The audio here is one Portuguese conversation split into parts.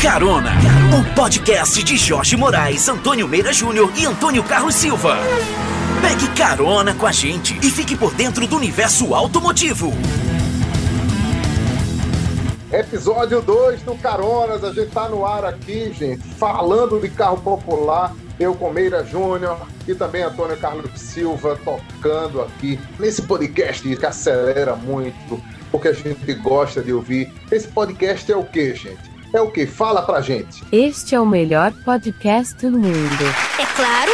Carona, o podcast de Jorge Moraes, Antônio Meira Júnior e Antônio Carlos Silva. Pegue carona com a gente e fique por dentro do universo automotivo. Episódio 2 do Caronas, a gente tá no ar aqui, gente, falando de carro popular. Eu com Meira Júnior e também Antônio Carlos Silva tocando aqui nesse podcast que acelera muito, porque a gente gosta de ouvir. Esse podcast é o que, gente? É o que? Fala pra gente. Este é o melhor podcast do mundo. É claro.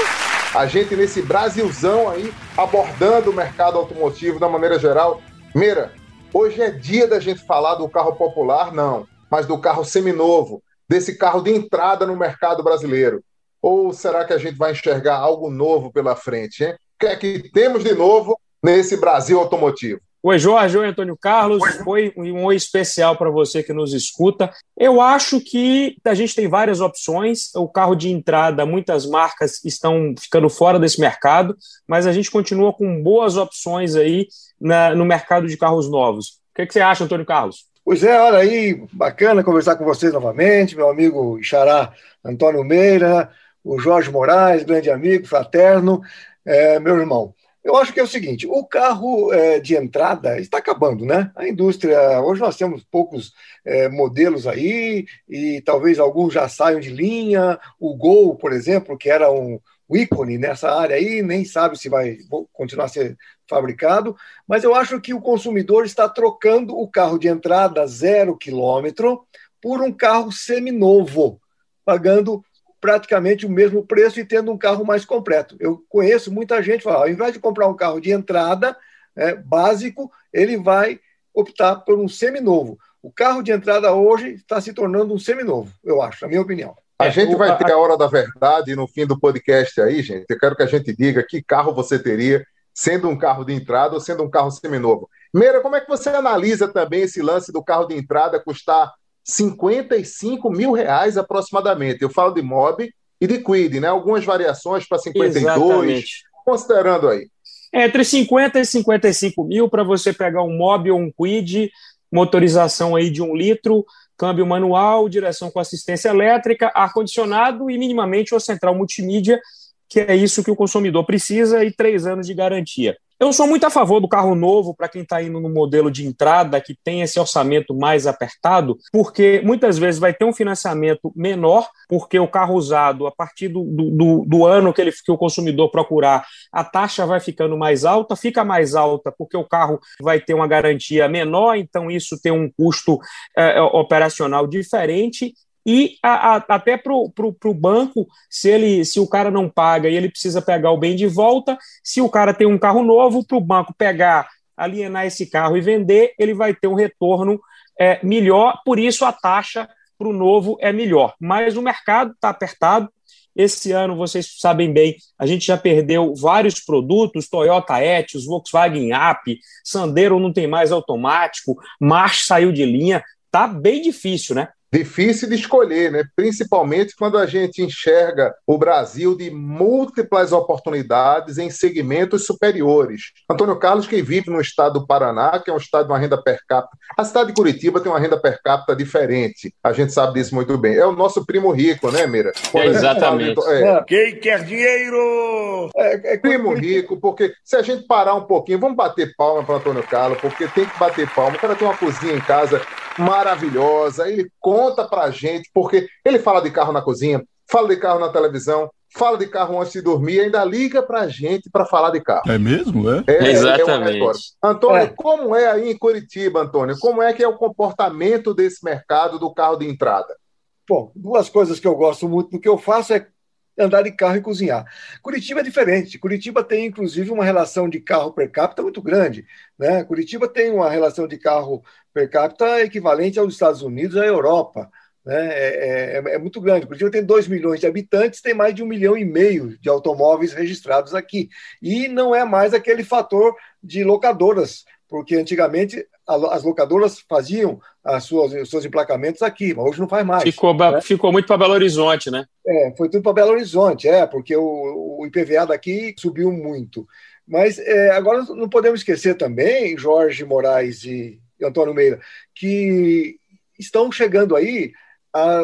A gente nesse Brasilzão aí, abordando o mercado automotivo da maneira geral. Meira, hoje é dia da gente falar do carro popular, não, mas do carro seminovo, desse carro de entrada no mercado brasileiro. Ou será que a gente vai enxergar algo novo pela frente, hein? O que é que temos de novo nesse Brasil automotivo? Oi, Jorge, oi, Antônio Carlos. Oi, um oi especial para você que nos escuta. Eu acho que a gente tem várias opções. O carro de entrada, muitas marcas estão ficando fora desse mercado, mas a gente continua com boas opções aí na, no mercado de carros novos. O que, é que você acha, Antônio Carlos? Pois é, olha aí, bacana conversar com vocês novamente, meu amigo Xará Antônio Meira, o Jorge Moraes, grande amigo, fraterno, é, meu irmão. Eu acho que é o seguinte: o carro é, de entrada está acabando, né? A indústria, hoje nós temos poucos é, modelos aí, e talvez alguns já saiam de linha. O Gol, por exemplo, que era um ícone nessa área aí, nem sabe se vai continuar a ser fabricado, mas eu acho que o consumidor está trocando o carro de entrada zero quilômetro por um carro seminovo, pagando praticamente o mesmo preço e tendo um carro mais completo. Eu conheço muita gente que fala, ao invés de comprar um carro de entrada é, básico, ele vai optar por um seminovo. O carro de entrada hoje está se tornando um seminovo, eu acho, na minha opinião. A gente vai ter a hora da verdade no fim do podcast aí, gente. Eu quero que a gente diga que carro você teria, sendo um carro de entrada ou sendo um carro seminovo. Meira, como é que você analisa também esse lance do carro de entrada custar 55 mil reais aproximadamente. Eu falo de Mob e de Quid, né? Algumas variações para 52, Exatamente. considerando aí. Entre 50 e 55 mil para você pegar um Mob ou um Quid, motorização aí de um litro, câmbio manual, direção com assistência elétrica, ar-condicionado e minimamente uma central multimídia, que é isso que o consumidor precisa, e três anos de garantia. Eu sou muito a favor do carro novo para quem está indo no modelo de entrada, que tem esse orçamento mais apertado, porque muitas vezes vai ter um financiamento menor, porque o carro usado, a partir do, do, do ano que, ele, que o consumidor procurar, a taxa vai ficando mais alta, fica mais alta porque o carro vai ter uma garantia menor, então isso tem um custo é, operacional diferente e a, a, até para o banco, se ele se o cara não paga e ele precisa pegar o bem de volta, se o cara tem um carro novo, para o banco pegar, alienar esse carro e vender, ele vai ter um retorno é, melhor, por isso a taxa para o novo é melhor. Mas o mercado está apertado. Esse ano, vocês sabem bem, a gente já perdeu vários produtos, Toyota Etios, Volkswagen Up, Sandero não tem mais automático, March saiu de linha, tá bem difícil, né? Difícil de escolher, né? principalmente quando a gente enxerga o Brasil de múltiplas oportunidades em segmentos superiores. Antônio Carlos, que vive no estado do Paraná, que é um estado de uma renda per capita. A cidade de Curitiba tem uma renda per capita diferente, a gente sabe disso muito bem. É o nosso primo rico, né, Mira? É, exatamente. É. Quem quer dinheiro? É, é primo rico, porque se a gente parar um pouquinho, vamos bater palma para Antônio Carlos, porque tem que bater palma. O cara tem uma cozinha em casa maravilhosa, ele conta pra gente, porque ele fala de carro na cozinha, fala de carro na televisão, fala de carro antes de dormir, ainda liga pra gente para falar de carro. É mesmo, é? é Exatamente. É Antônio, é. como é aí em Curitiba, Antônio? Como é que é o comportamento desse mercado do carro de entrada? Bom, duas coisas que eu gosto muito do que eu faço é andar de carro e cozinhar. Curitiba é diferente. Curitiba tem, inclusive, uma relação de carro per capita muito grande. Né? Curitiba tem uma relação de carro per capita equivalente aos Estados Unidos e à Europa. Né? É, é, é, muito grande. Curitiba tem 2 milhões de habitantes, tem mais de um milhão e meio de automóveis registrados aqui. E não é mais aquele fator de locadoras, porque antigamente as locadoras faziam as suas, os seus emplacamentos aqui, mas hoje não faz mais. Ficou, né? ficou muito para Belo Horizonte, né? É, foi tudo para Belo Horizonte, é, porque o, o IPVA daqui subiu muito. Mas é, agora não podemos esquecer também, Jorge Moraes e Antônio Meira, que estão chegando aí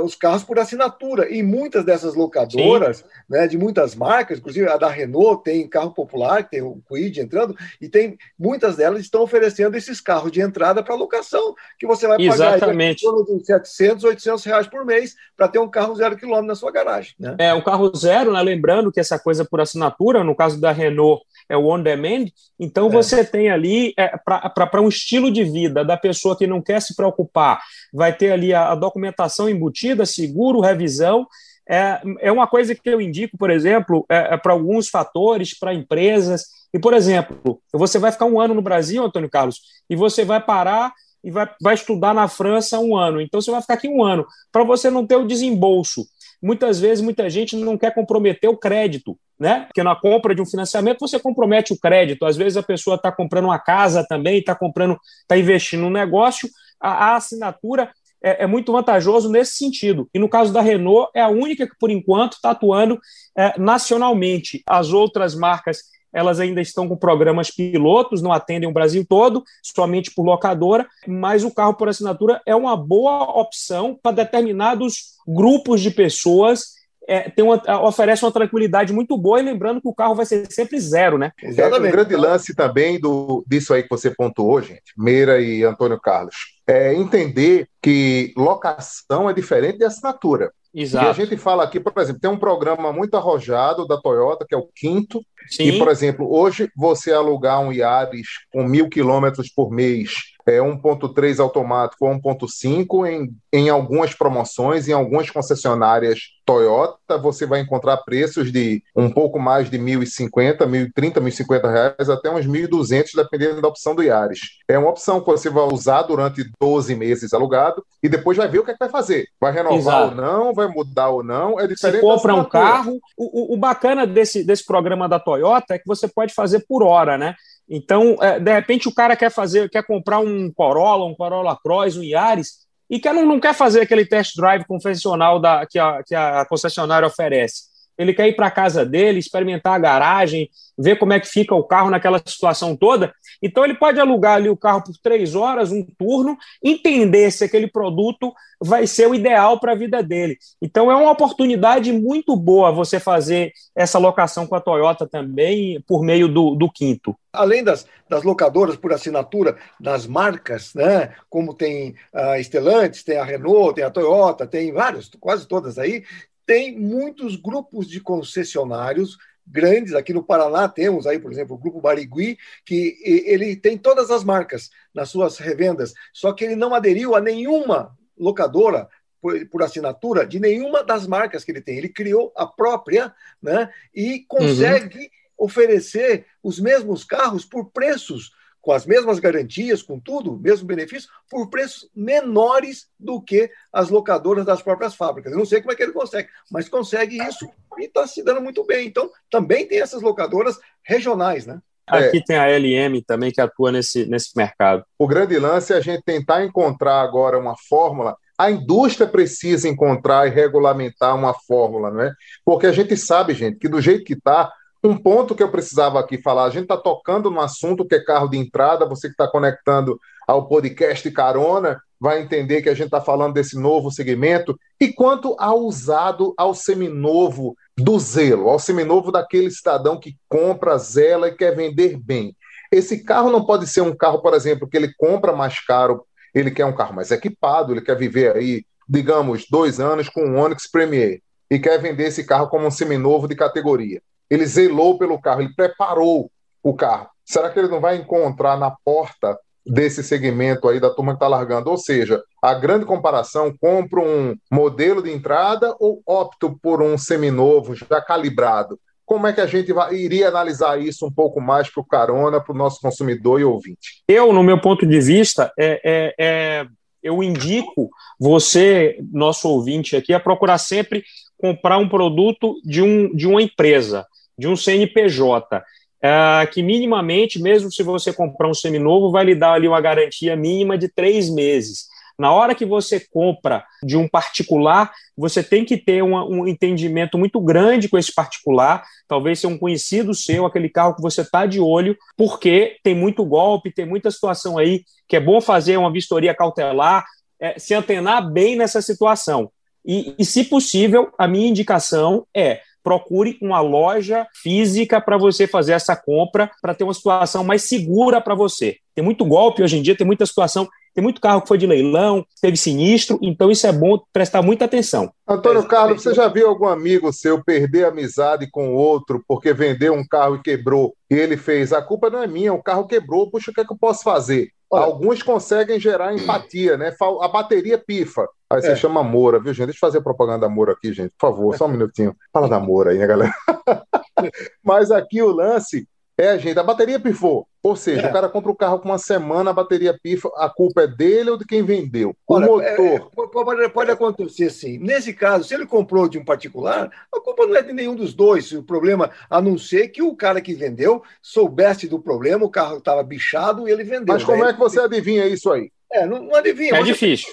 os carros por assinatura. E muitas dessas locadoras, né, de muitas marcas, inclusive a da Renault tem carro popular, tem o Quid entrando, e tem muitas delas estão oferecendo esses carros de entrada para locação, que você vai pagar Exatamente. em torno de 700, 800 reais por mês para ter um carro zero quilômetro na sua garagem. Né? É, um carro zero, né, lembrando que essa coisa por assinatura, no caso da Renault, é o on demand, então é. você tem ali, é, para um estilo de vida da pessoa que não quer se preocupar, vai ter ali a, a documentação embutida, seguro, revisão, é, é uma coisa que eu indico, por exemplo, é, é para alguns fatores, para empresas. E, por exemplo, você vai ficar um ano no Brasil, Antônio Carlos, e você vai parar e vai, vai estudar na França um ano. Então, você vai ficar aqui um ano, para você não ter o desembolso. Muitas vezes, muita gente não quer comprometer o crédito, né? Porque na compra de um financiamento você compromete o crédito. Às vezes a pessoa está comprando uma casa também, está comprando, está investindo no negócio. A, a assinatura é, é, muito vantajoso nesse sentido. E no caso da Renault, é a única que, por enquanto, está atuando é, nacionalmente. As outras marcas elas ainda estão com programas pilotos, não atendem o Brasil todo, somente por locadora, mas o carro por assinatura é uma boa opção para determinados grupos de pessoas é, tem uma, oferece uma tranquilidade muito boa, e lembrando que o carro vai ser sempre zero, né? Exatamente. É, um grande lance também do, disso aí que você pontuou, gente, Meira e Antônio Carlos, é entender que locação é diferente de assinatura. Exato. E a gente fala aqui, por exemplo, tem um programa muito arrojado da Toyota, que é o quinto. Sim. E, por exemplo, hoje você alugar um Yaris com mil quilômetros por mês é, 1.3 automático ou 1.5 em, em algumas promoções, em algumas concessionárias Toyota, você vai encontrar preços de um pouco mais de 1.050, 1.030, 1.050 reais, até uns 1.200, dependendo da opção do Yaris. É uma opção que você vai usar durante 12 meses alugado e depois vai ver o que, é que vai fazer. Vai renovar Exato. ou não, vai mudar ou não, é diferente. Você compra um carro, o, o, o bacana desse, desse programa da Toyota é que você pode fazer por hora, né? Então, é, de repente, o cara quer fazer, quer comprar um Corolla, um Corolla Cross, um Yaris, e quer, não, não quer fazer aquele test drive convencional da, que, a, que a concessionária oferece. Ele quer ir para a casa dele, experimentar a garagem, ver como é que fica o carro naquela situação toda. Então, ele pode alugar ali o carro por três horas, um turno, entender se aquele produto vai ser o ideal para a vida dele. Então, é uma oportunidade muito boa você fazer essa locação com a Toyota também, por meio do, do Quinto. Além das, das locadoras por assinatura, das marcas, né, como tem a Stellantis, tem a Renault, tem a Toyota, tem vários, quase todas aí, tem muitos grupos de concessionários grandes. Aqui no Paraná temos aí, por exemplo, o Grupo Barigui, que ele tem todas as marcas nas suas revendas, só que ele não aderiu a nenhuma locadora por, por, assinatura de nenhuma das marcas que ele tem. Ele criou a própria, né? E consegue uhum. oferecer os mesmos carros por preços com as mesmas garantias, com tudo, mesmo benefício, por preços menores do que as locadoras das próprias fábricas. Eu não sei como é que ele consegue, mas consegue isso e está se dando muito bem. Então, também tem essas locadoras regionais, né? Aqui é. tem a LM também que atua nesse, nesse mercado. O grande lance é a gente tentar encontrar agora uma fórmula. A indústria precisa encontrar e regulamentar uma fórmula, não é? Porque a gente sabe, gente, que do jeito que está, um ponto que eu precisava aqui falar, a gente está tocando no assunto que é carro de entrada, você que está conectando ao podcast Carona vai entender que a gente está falando desse novo segmento. E quanto ao usado, ao seminovo do zelo, ao seminovo daquele cidadão que compra, zela e quer vender bem. Esse carro não pode ser um carro, por exemplo, que ele compra mais caro, ele quer um carro mais equipado, ele quer viver aí, digamos, dois anos com um Onix Premier e quer vender esse carro como um seminovo de categoria. Ele zelou pelo carro, ele preparou o carro. Será que ele não vai encontrar na porta desse segmento aí da turma que está largando. Ou seja, a grande comparação, compro um modelo de entrada ou opto por um seminovo já calibrado? Como é que a gente vai, iria analisar isso um pouco mais para o carona, para o nosso consumidor e ouvinte? Eu, no meu ponto de vista, é, é, é, eu indico você, nosso ouvinte aqui, a procurar sempre comprar um produto de, um, de uma empresa, de um CNPJ é, que minimamente, mesmo se você comprar um seminovo, vai lhe dar ali uma garantia mínima de três meses. Na hora que você compra de um particular, você tem que ter um, um entendimento muito grande com esse particular, talvez ser um conhecido seu, aquele carro que você está de olho, porque tem muito golpe, tem muita situação aí que é bom fazer uma vistoria cautelar, é, se antenar bem nessa situação. E, e, se possível, a minha indicação é procure uma loja física para você fazer essa compra, para ter uma situação mais segura para você. Tem muito golpe hoje em dia, tem muita situação, tem muito carro que foi de leilão, teve sinistro, então isso é bom prestar muita atenção. Antônio Carlos, você já viu algum amigo seu perder amizade com outro porque vendeu um carro e quebrou e ele fez? A culpa não é minha, o carro quebrou, puxa, o que é que eu posso fazer? Olha, Alguns conseguem gerar empatia, né? A bateria pifa. Aí você é. chama Moura, viu, gente? Deixa eu fazer propaganda da Moura aqui, gente. Por favor, só um minutinho. Fala da Moura aí, né, galera? Mas aqui o lance é, gente, a bateria pifou. Ou seja, é. o cara compra o carro com uma semana, a bateria pifa, a culpa é dele ou de quem vendeu? O Olha, motor. É, é pode, pode, acontecer assim. Nesse caso, se ele comprou de um particular, a culpa não é de nenhum dos dois. O problema, a não ser que o cara que vendeu soubesse do problema, o carro estava bichado e ele vendeu. Mas como é que você adivinha isso aí? É, não, não adivinha. É difícil.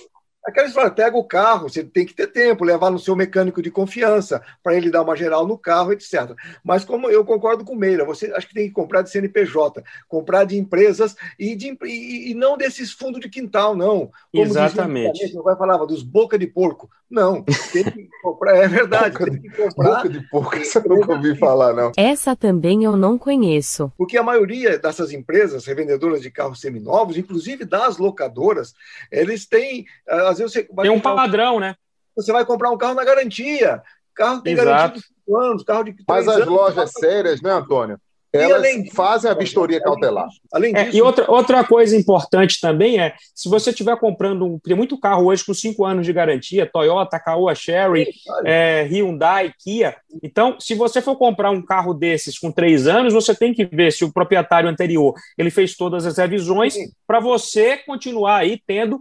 Aquela história, pega o carro, você tem que ter tempo, levar no seu mecânico de confiança, para ele dar uma geral no carro, etc. Mas como eu concordo com o Meira, você acho que tem que comprar de CNPJ, comprar de empresas e, de, e, e não desses fundos de quintal, não. Como Exatamente. Não vai falar dos boca de porco. Não, tem que comprar, é verdade, boca tem que comprar. Boca de porco, isso eu nunca ouvi falar, não. Essa também eu não conheço. Porque a maioria dessas empresas revendedoras de carros seminovos, inclusive das locadoras, eles têm às vezes você tem um padrão, né? Você vai comprar um carro na garantia. Carro tem Exato. garantia de 5 anos, carro de Mas as anos, lojas sérias, né, Antônio? elas disso, fazem a vistoria cautelar. Além disso, é, e outra, outra coisa importante também é, se você estiver comprando, um, tem muito carro hoje com cinco anos de garantia, Toyota, Caoa Sherry, é, Hyundai, Kia. Então, se você for comprar um carro desses com três anos, você tem que ver se o proprietário anterior ele fez todas as revisões para você continuar aí tendo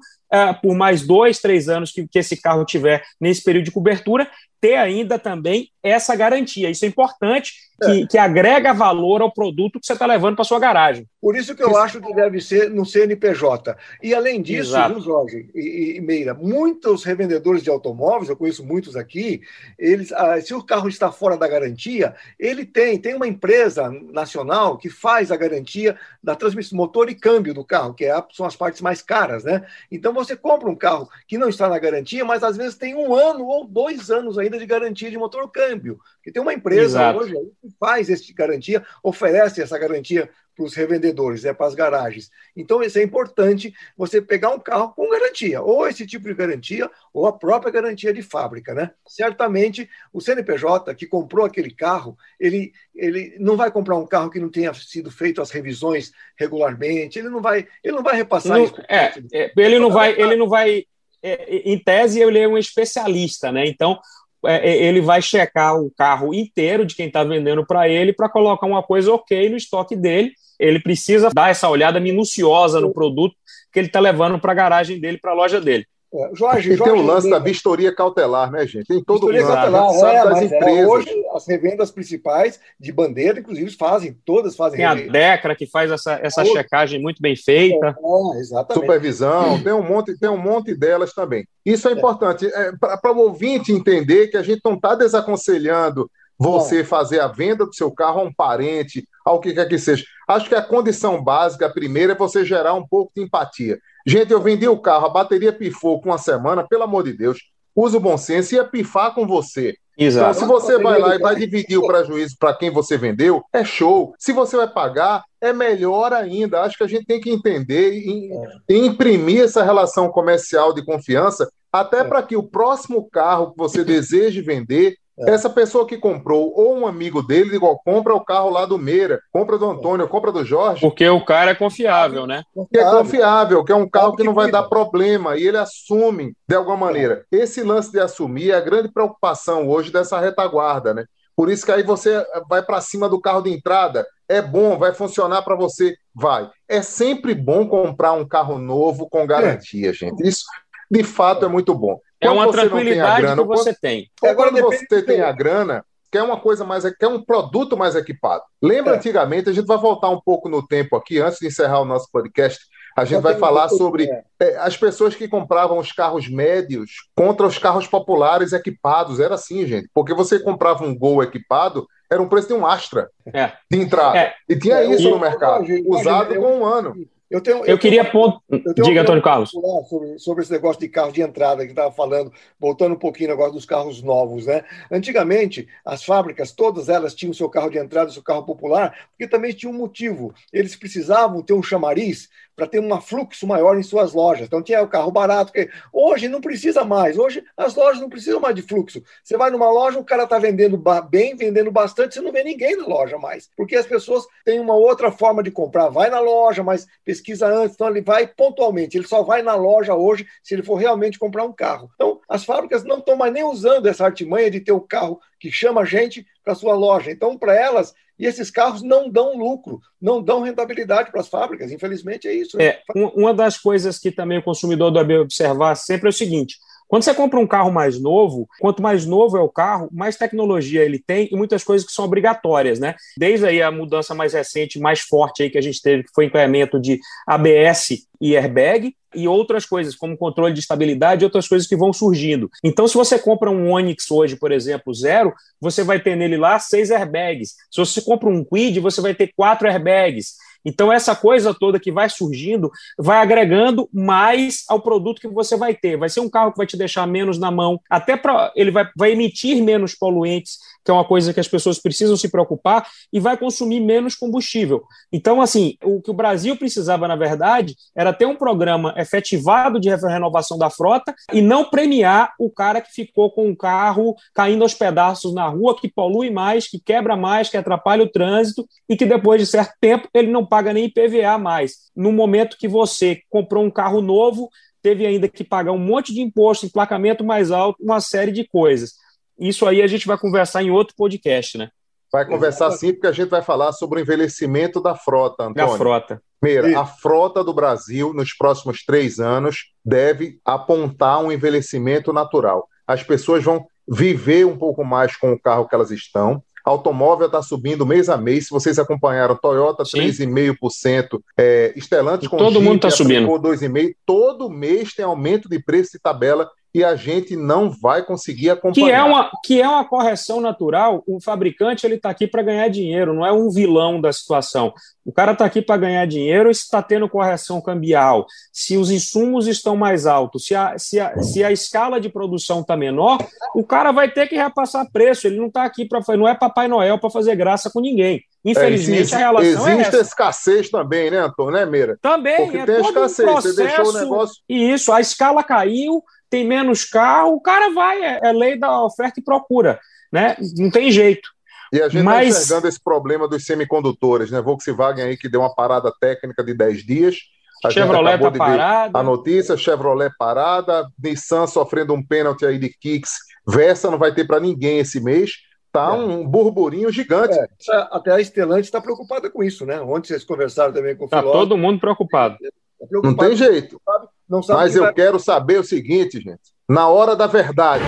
por mais dois, três anos que, que, esse carro tiver nesse período de cobertura, ter ainda também essa garantia. Isso é importante, que, é. que agrega valor ao produto que você está levando para sua garagem. Por isso que eu acho que deve ser no CNPJ. E além disso, viu, Jorge e, e, Meira, muitos revendedores de automóveis, eu conheço muitos aqui, eles, ah, se o carro está fora da garantia, ele tem, tem uma empresa nacional que faz a garantia da transmissão, motor e câmbio do carro, que é, são as partes mais caras, né? Então você compra um carro que não está na garantia, mas às vezes tem um ano ou dois anos ainda de garantia de motor câmbio. Que tem uma empresa Exato. hoje que faz esse garantia, oferece essa garantia para os revendedores, é para as garagens. Então, isso é importante você pegar um carro com garantia, ou esse tipo de garantia, ou a própria garantia de fábrica, né? Certamente, o CNPJ que comprou aquele carro, ele, ele não vai comprar um carro que não tenha sido feito as revisões regularmente, ele não vai, ele não vai repassar não, isso. É, é, ele não vai, ele não vai. É, em tese, ele é um especialista, né? Então, é, é, ele vai checar o carro inteiro de quem está vendendo para ele para colocar uma coisa ok no estoque dele. Ele precisa dar essa olhada minuciosa no produto que ele está levando para a garagem dele, para a loja dele. É, Jorge, e Jorge, tem o lance da vistoria cautelar, né, gente? Tem todo vistoria cautelar, é, das empresas. É, hoje, as revendas principais de bandeira, inclusive, fazem, todas fazem. Tem revenda. a Decra, que faz essa, essa checagem muito bem feita. É, exatamente. Supervisão, tem um, monte, tem um monte delas também. Isso é, é. importante, é, para o ouvinte entender que a gente não está desaconselhando você fazer a venda do seu carro a um parente, ao que quer que seja. Acho que a condição básica, a primeira, é você gerar um pouco de empatia. Gente, eu vendi o carro, a bateria pifou com uma semana, pelo amor de Deus, usa o bom senso e ia pifar com você. Exato. Então, se você vai lá e vai dividir o prejuízo para quem você vendeu, é show. Se você vai pagar, é melhor ainda. Acho que a gente tem que entender e, e imprimir essa relação comercial de confiança, até é. para que o próximo carro que você deseje vender é. Essa pessoa que comprou, ou um amigo dele, igual compra o carro lá do Meira, compra do Antônio, compra do Jorge. Porque o cara é confiável, né? Que é confiável, que é um carro que não vai dar problema, e ele assume de alguma maneira. Esse lance de assumir é a grande preocupação hoje dessa retaguarda, né? Por isso que aí você vai para cima do carro de entrada. É bom, vai funcionar para você, vai. É sempre bom comprar um carro novo com garantia, é. gente. Isso, de fato, é muito bom. É uma tranquilidade grana, que você tem. Agora, quando você tem a grana, quer uma coisa mais, quer um produto mais equipado. Lembra é. antigamente, a gente vai voltar um pouco no tempo aqui, antes de encerrar o nosso podcast, A gente vai falar sobre é, as pessoas que compravam os carros médios contra os carros populares equipados. Era assim, gente. Porque você comprava um Gol equipado, era um preço de um Astra É. de entrada. É. E tinha É, isso e- no mercado, Imagina, usado eu- com um ano. Eu, tenho, Eu queria tenho- ponto. eu Diga, Antônio Carlos. Sobre, sobre esse negócio de carro de entrada que estava falando, voltando um pouquinho negócio dos carros novos, né? Antigamente, as fábricas, todas elas tinham seu carro de entrada, seu carro popular, porque também tinha um motivo. Eles precisavam ter um chamariz para ter um fluxo maior em suas lojas. Então tinha o carro barato, que hoje não precisa mais. Hoje as lojas não precisam mais de fluxo. Você vai numa loja, o cara está vendendo bem, vendendo bastante, você não vê ninguém na loja mais, porque as pessoas têm uma outra forma de comprar. Vai na loja, mas pesquisa antes, então ele vai pontualmente. Ele só vai na loja hoje se ele for realmente comprar um carro. Então as fábricas não estão mais nem usando essa artimanha de ter o carro que chama gente para sua loja. Então para elas e esses carros não dão lucro, não dão rentabilidade para as fábricas. Infelizmente é isso. né? É, um- uma das coisas que também o consumidor deve observar sempre é o seguinte: quando você compra um carro mais novo, quanto mais novo é o carro, mais tecnologia ele tem e muitas coisas que são obrigatórias, né? Desde aí a mudança mais recente, mais forte aí que a gente teve, que foi o incremento de ABS e airbag, e outras coisas, como controle de estabilidade e outras coisas que vão surgindo. Então, se você compra um Onix hoje, por exemplo, zero, você vai ter nele lá seis airbags. Se você compra um Quid, você vai ter quatro airbags. Então, essa coisa toda que vai surgindo vai agregando mais ao produto que você vai ter. Vai ser um carro que vai te deixar menos na mão, até para ele vai, vai emitir menos poluentes, que é uma coisa que as pessoas precisam se preocupar, e vai consumir menos combustível. Então, assim, o que o Brasil precisava, na verdade, era ter um programa efetivado de renovação da frota e não premiar o cara que ficou com o carro caindo aos pedaços na rua, que polui mais, que quebra mais, que atrapalha o trânsito e que depois de certo tempo ele não paga nem IPVA mais. No momento que você comprou um carro novo, teve ainda que pagar um monte de imposto, emplacamento mais alto, uma série de coisas. Isso aí a gente vai conversar em outro podcast, né? Vai conversar sim, porque a gente vai falar sobre o envelhecimento da frota, Antônio. Da frota. Primeiro, a frota do Brasil, nos próximos três anos, deve apontar um envelhecimento natural. As pessoas vão viver um pouco mais com o carro que elas estão. Automóvel está subindo mês a mês. Se vocês acompanharam, Toyota Sim. 3,5%, é, Stellantis com Todo Jeep, mundo tá subindo. aplicou 2,5%. Todo mês tem aumento de preço de tabela e a gente não vai conseguir acompanhar. Que é, uma, que é uma correção natural. O fabricante ele está aqui para ganhar dinheiro, não é um vilão da situação. O cara está aqui para ganhar dinheiro e se está tendo correção cambial, se os insumos estão mais altos, se a, se a, se a escala de produção está menor, o cara vai ter que repassar preço. Ele não está aqui para não é Papai Noel para fazer graça com ninguém. Infelizmente, existe, a relação é existe essa. escassez também, né, Antônio? Né, Meira? Também Porque é tem todo um escassez. Você deixou o processo- negócio. E isso, a escala caiu, tem menos carro, o cara vai, é, é lei da oferta e procura, né? Não tem jeito. E a gente está Mas- enxergando esse problema dos semicondutores, né? Volkswagen aí que deu uma parada técnica de 10 dias. A Chevrolet tá parada. A notícia, Chevrolet parada, Nissan sofrendo um pênalti aí de kicks. Versa não vai ter para ninguém esse mês. Tá É. um burburinho gigante. É, até a Stellantis está preocupada com isso, né? Ontem vocês conversaram também com o Tá filósofo. todo mundo preocupado. tá Não preocupado, tem jeito. Não sabe Mas que eu vai- quero saber o seguinte, gente. Na hora da verdade.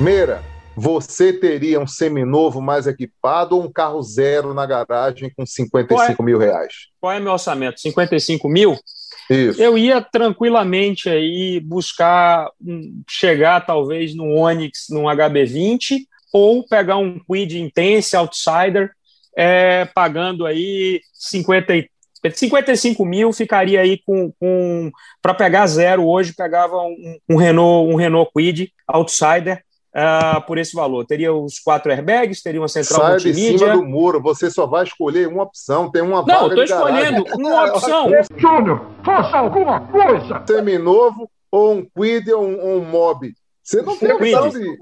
Meira, você teria um seminovo mais equipado ou um carro zero na garagem com 55 mil reais? Qual é meu orçamento? 55 mil? Isso. Eu ia tranquilamente aí buscar um- chegar talvez no Onix, num HB20, ou pegar um Quid Intense Outsider, é, pagando aí 50 e- 55 mil, ficaria aí com, com para pegar zero hoje, pegava um, um Renault, um Renault Quid Outsider ah, por esse valor. Teria os quatro airbags, teria uma central Sai de multimídia. cima do muro, você só vai escolher uma opção, tem uma Não, estou garagem. escolhendo uma opção. Júnior, faça alguma coisa! Seminovo ou um Quid ou um, um Mob. Você não tem Quid. opção de...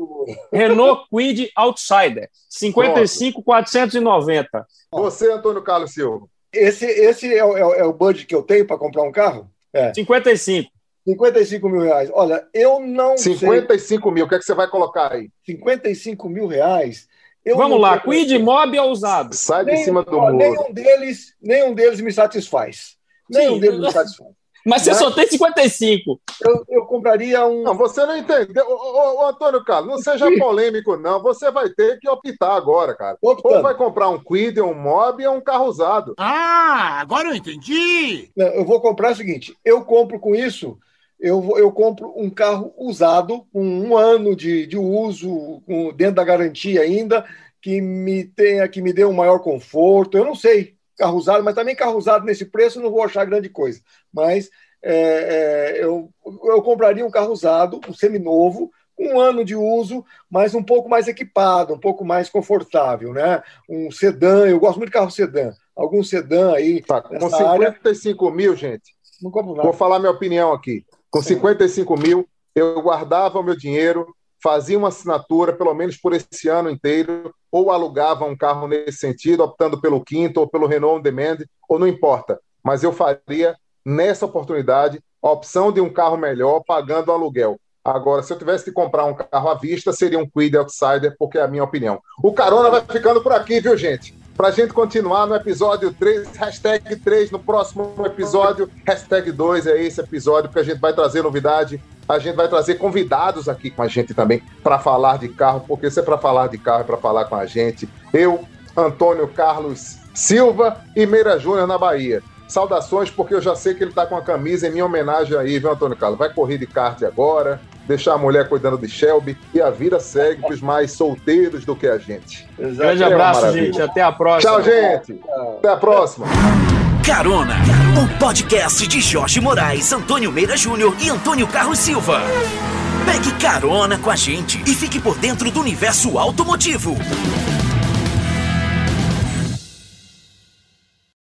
Renault Quid Outsider, 55,490. Você, Antônio Carlos Silva. Esse, esse é, o- é o- é o budget que eu tenho para comprar um carro? É. 55. 55 mil reais. Olha, eu não sei. 55 mil, o que, é que você vai colocar aí? 55 mil reais. eu Vamos lá, Quid Mob ou usado? Sai de Nem- cima do ó, muro. Nenhum deles, nenhum deles me satisfaz. Nenhum Sim. deles me satisfaz. Mas você só tem 55. Eu, eu compraria um. Não, você não entendeu. Ô, ô, ô, Antônio Carlos, não seja polêmico, não. Você vai ter que optar agora, cara. Optando. Ou vai comprar um Quid, um Mob ou um carro usado. Ah, agora eu entendi. Não, eu vou comprar o seguinte: eu compro com isso, eu, eu compro um carro usado, com um ano de, de uso, com- dentro da garantia ainda, que me tenha, que me dê um maior conforto. Eu não sei, carro usado, mas também carro usado nesse preço não vou achar grande coisa. Mas é, é, eu, eu compraria um carro usado, um seminovo, com um ano de uso, mas um pouco mais equipado, um pouco mais confortável, né? Um sedã, eu gosto muito de carro sedã. Algum sedã aí Tá, com nessa área, 55 mil, gente, vou falar minha opinião aqui. Com Sim. 55 mil, eu guardava o meu dinheiro, fazia uma assinatura, pelo menos por esse ano inteiro, ou alugava um carro nesse sentido, optando pelo quinto ou pelo Renault On Demand, ou não importa. Mas eu faria, nessa oportunidade, a opção de um carro melhor pagando aluguel. Agora, se eu tivesse que comprar um carro à vista, seria um Quid Outsider, porque é a minha opinião. O Carona vai ficando por aqui, viu, gente? Pra gente continuar no episódio 3, hashtag 3, no próximo episódio, hashtag 2 é esse episódio, porque a gente vai trazer novidade, a gente vai trazer convidados aqui com a gente também para falar de carro, porque se é para falar de carro, é para falar com a gente. Eu, Antônio Carlos Silva e Meira Júnior na Bahia. Saudações, porque eu já sei que ele tá com a camisa em minha homenagem aí, viu, Antônio Carlos? Vai correr de kart agora, deixar a mulher cuidando de Shelby e a vida segue para os mais solteiros do que a gente. Grande abraço, gente. Até a próxima. Tchau, gente. Até a próxima. Carona, o podcast de Jorge Moraes, Antônio Meira Júnior e Antônio Carlos Silva. Pegue carona com a gente e fique por dentro do universo automotivo.